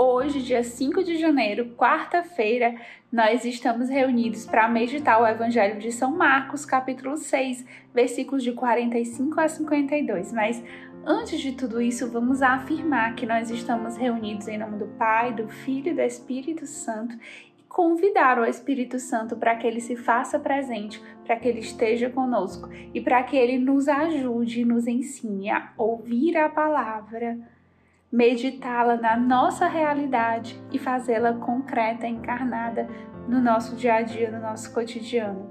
Hoje, dia 5 de janeiro, quarta-feira, nós estamos reunidos para meditar o Evangelho de São Marcos, capítulo 6, versículos de 45 a 52. Mas antes de tudo isso, vamos afirmar que nós estamos reunidos em nome do Pai, do Filho e do Espírito Santo e convidar o Espírito Santo para que ele se faça presente, para que ele esteja conosco e para que ele nos ajude e nos ensine a ouvir a palavra meditá-la na nossa realidade e fazê-la concreta, encarnada no nosso dia a dia, no nosso cotidiano.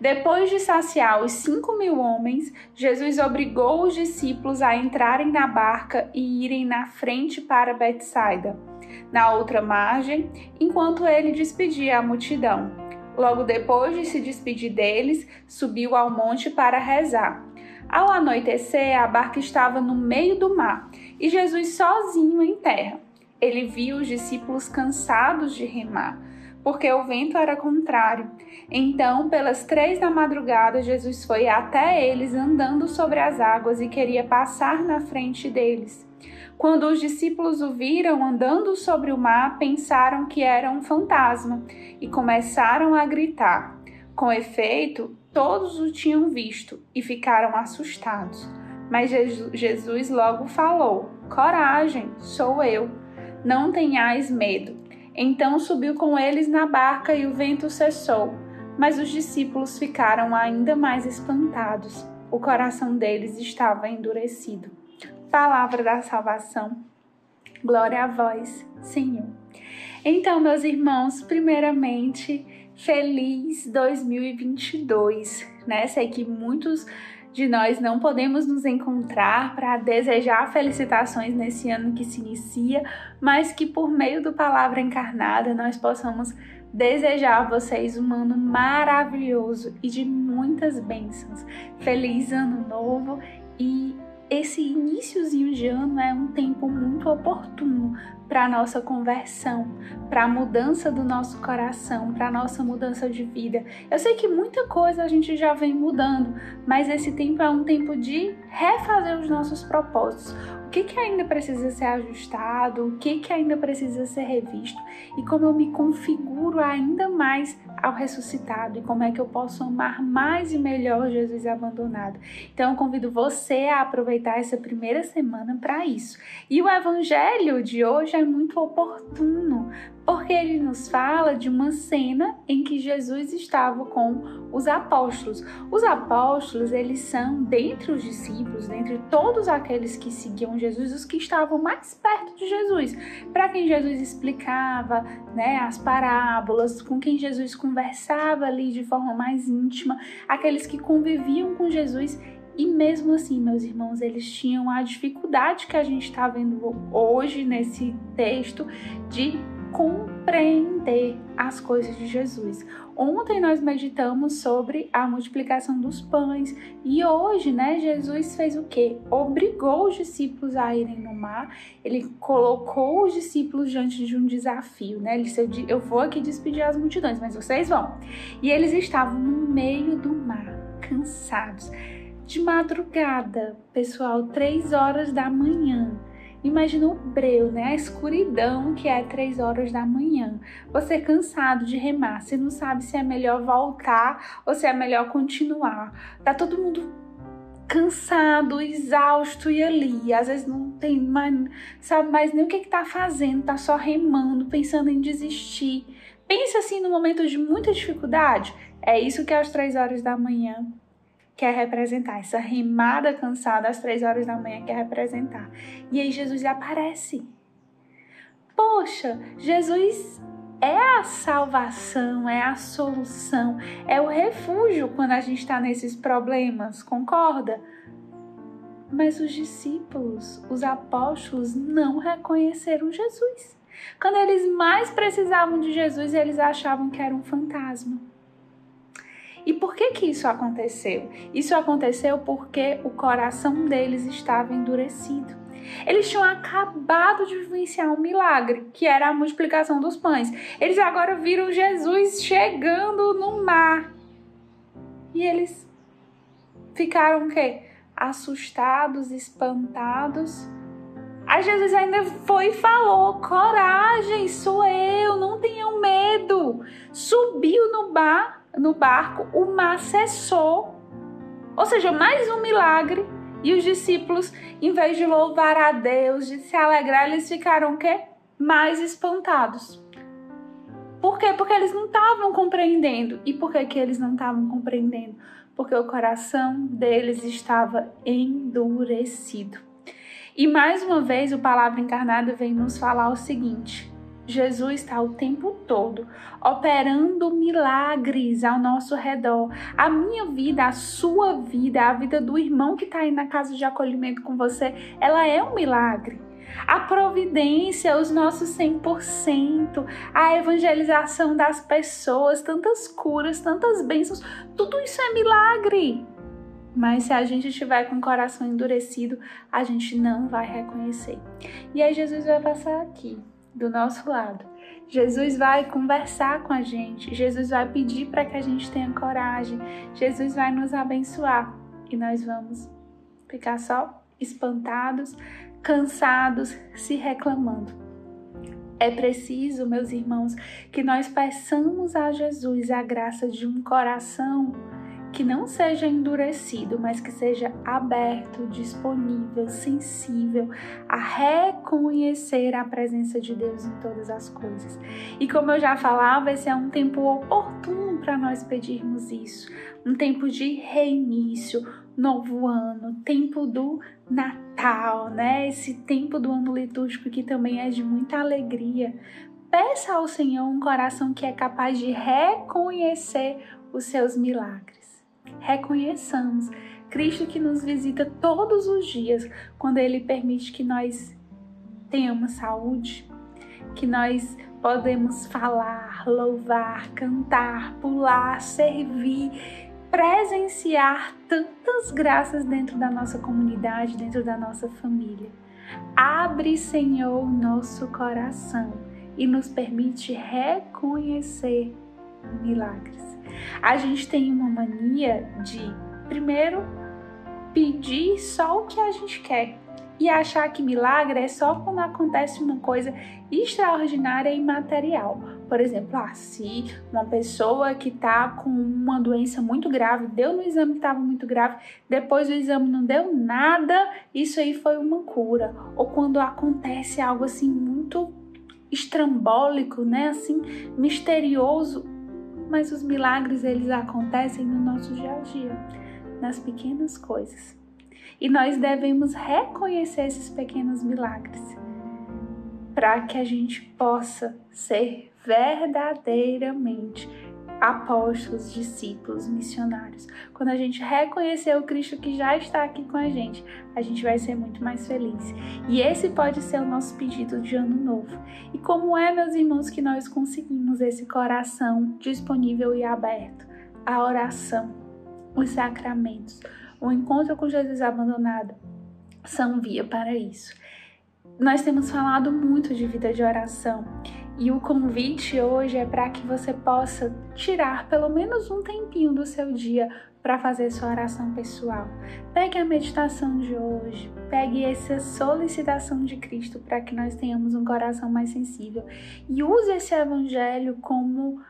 Depois de saciar os cinco mil homens, Jesus obrigou os discípulos a entrarem na barca e irem na frente para Betsaida, na outra margem, enquanto ele despedia a multidão. Logo depois de se despedir deles, subiu ao monte para rezar. Ao anoitecer, a barca estava no meio do mar e Jesus sozinho em terra. Ele viu os discípulos cansados de remar, porque o vento era contrário. Então, pelas três da madrugada, Jesus foi até eles andando sobre as águas e queria passar na frente deles. Quando os discípulos o viram andando sobre o mar, pensaram que era um fantasma e começaram a gritar. Com efeito, todos o tinham visto e ficaram assustados. Mas Jesus logo falou: Coragem, sou eu, não tenhais medo. Então subiu com eles na barca e o vento cessou. Mas os discípulos ficaram ainda mais espantados. O coração deles estava endurecido. Palavra da salvação. Glória a vós, Senhor. Então, meus irmãos, primeiramente, feliz 2022, né? Sei que muitos de nós não podemos nos encontrar para desejar felicitações nesse ano que se inicia, mas que por meio do Palavra Encarnada nós possamos desejar a vocês um ano maravilhoso e de muitas bênçãos. Feliz ano novo e esse iníciozinho de ano é um tempo muito oportuno para a nossa conversão, para a mudança do nosso coração, para a nossa mudança de vida. Eu sei que muita coisa a gente já vem mudando, mas esse tempo é um tempo de refazer os nossos propósitos. O que, que ainda precisa ser ajustado, o que, que ainda precisa ser revisto e como eu me configuro ainda mais ao ressuscitado e como é que eu posso amar mais e melhor Jesus abandonado. Então eu convido você a aproveitar essa primeira semana para isso. E o evangelho de hoje é muito oportuno, porque ele nos fala de uma cena em que Jesus estava com os apóstolos. Os apóstolos, eles são, dentre os discípulos, dentre todos aqueles que seguiam Jesus, os que estavam mais perto de Jesus, para quem Jesus explicava né, as parábolas, com quem Jesus conversava ali de forma mais íntima, aqueles que conviviam com Jesus e mesmo assim, meus irmãos, eles tinham a dificuldade que a gente está vendo hoje nesse texto de compreender as coisas de Jesus. Ontem nós meditamos sobre a multiplicação dos pães e hoje, né, Jesus fez o quê? Obrigou os discípulos a irem no mar. Ele colocou os discípulos diante de um desafio, né? Ele disse: "Eu vou aqui despedir as multidões, mas vocês vão". E eles estavam no meio do mar, cansados. De madrugada, pessoal, três horas da manhã. Imagina o breu, né? A escuridão que é três horas da manhã. Você cansado de remar, você não sabe se é melhor voltar ou se é melhor continuar. Tá todo mundo cansado, exausto e ali, às vezes não tem mais, sabe mais nem o que, que tá fazendo, tá só remando, pensando em desistir. Pensa assim no momento de muita dificuldade. É isso que é às três horas da manhã quer representar, essa rimada cansada às três horas da manhã quer representar. E aí Jesus aparece. Poxa, Jesus é a salvação, é a solução, é o refúgio quando a gente está nesses problemas, concorda? Mas os discípulos, os apóstolos, não reconheceram Jesus. Quando eles mais precisavam de Jesus, eles achavam que era um fantasma. E por que que isso aconteceu? Isso aconteceu porque o coração deles estava endurecido. Eles tinham acabado de vivenciar um milagre, que era a multiplicação dos pães. Eles agora viram Jesus chegando no mar. E eles ficaram o quê? Assustados, espantados. Aí Jesus ainda foi e falou: coragem, sou eu, não tenham medo. Subiu no bar, no barco, o mar cessou. Ou seja, mais um milagre e os discípulos, em vez de louvar a Deus, de se alegrar, eles ficaram o quê? Mais espantados. Por quê? Porque eles não estavam compreendendo. E por que, que eles não estavam compreendendo? Porque o coração deles estava endurecido. E mais uma vez, o Palavra Encarnada vem nos falar o seguinte: Jesus está o tempo todo operando milagres ao nosso redor. A minha vida, a sua vida, a vida do irmão que está aí na casa de acolhimento com você, ela é um milagre. A providência, os nossos 100%, a evangelização das pessoas, tantas curas, tantas bênçãos, tudo isso é milagre. Mas se a gente estiver com o coração endurecido, a gente não vai reconhecer. E aí Jesus vai passar aqui do nosso lado. Jesus vai conversar com a gente, Jesus vai pedir para que a gente tenha coragem, Jesus vai nos abençoar e nós vamos ficar só espantados, cansados, se reclamando. É preciso, meus irmãos, que nós peçamos a Jesus a graça de um coração que não seja endurecido, mas que seja aberto, disponível, sensível a reconhecer a presença de Deus em todas as coisas. E como eu já falava, esse é um tempo oportuno para nós pedirmos isso, um tempo de reinício, novo ano, tempo do Natal, né? Esse tempo do ano litúrgico que também é de muita alegria. Peça ao Senhor um coração que é capaz de reconhecer os seus milagres reconheçamos Cristo que nos visita todos os dias, quando Ele permite que nós tenhamos saúde, que nós podemos falar, louvar, cantar, pular, servir, presenciar tantas graças dentro da nossa comunidade, dentro da nossa família. Abre, Senhor, nosso coração e nos permite reconhecer milagres. A gente tem uma mania de, primeiro, pedir só o que a gente quer e achar que milagre é só quando acontece uma coisa extraordinária e material. Por exemplo, ah, se uma pessoa que está com uma doença muito grave deu no exame que estava muito grave, depois o exame não deu nada, isso aí foi uma cura. Ou quando acontece algo assim muito estrambólico, né, assim, misterioso, mas os milagres eles acontecem no nosso dia a dia, nas pequenas coisas. E nós devemos reconhecer esses pequenos milagres para que a gente possa ser verdadeiramente apóstolos, discípulos, missionários. Quando a gente reconhecer o Cristo que já está aqui com a gente, a gente vai ser muito mais feliz. E esse pode ser o nosso pedido de ano novo. E como é, meus irmãos, que nós conseguimos esse coração disponível e aberto? A oração, os sacramentos, o encontro com Jesus abandonado são via para isso. Nós temos falado muito de vida de oração e o convite hoje é para que você possa tirar pelo menos um tempinho do seu dia para fazer sua oração pessoal. Pegue a meditação de hoje, pegue essa solicitação de Cristo para que nós tenhamos um coração mais sensível e use esse evangelho como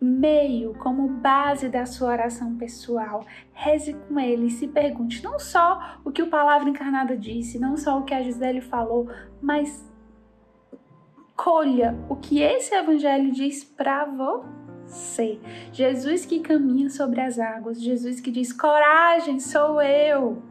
meio, como base da sua oração pessoal. Reze com ele e se pergunte não só o que o Palavra Encarnada disse, não só o que a Gisele falou, mas colha o que esse evangelho diz para você. Jesus que caminha sobre as águas, Jesus que diz: coragem, sou eu.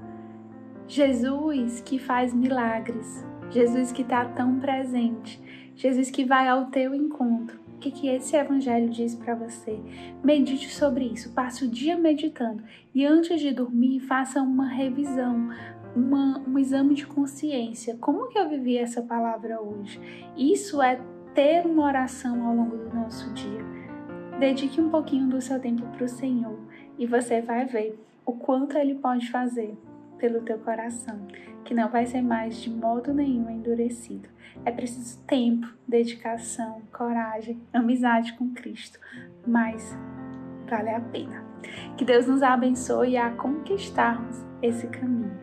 Jesus que faz milagres, Jesus que está tão presente, Jesus que vai ao teu encontro. O que, que esse evangelho diz para você? Medite sobre isso, passe o dia meditando e antes de dormir, faça uma revisão, uma, um exame de consciência. Como que eu vivi essa palavra hoje? Isso é ter uma oração ao longo do nosso dia. Dedique um pouquinho do seu tempo para o Senhor e você vai ver o quanto Ele pode fazer pelo teu coração, que não vai ser mais de modo nenhum endurecido. É preciso tempo, dedicação, coragem, amizade com Cristo, mas vale a pena. Que Deus nos abençoe a conquistarmos esse caminho.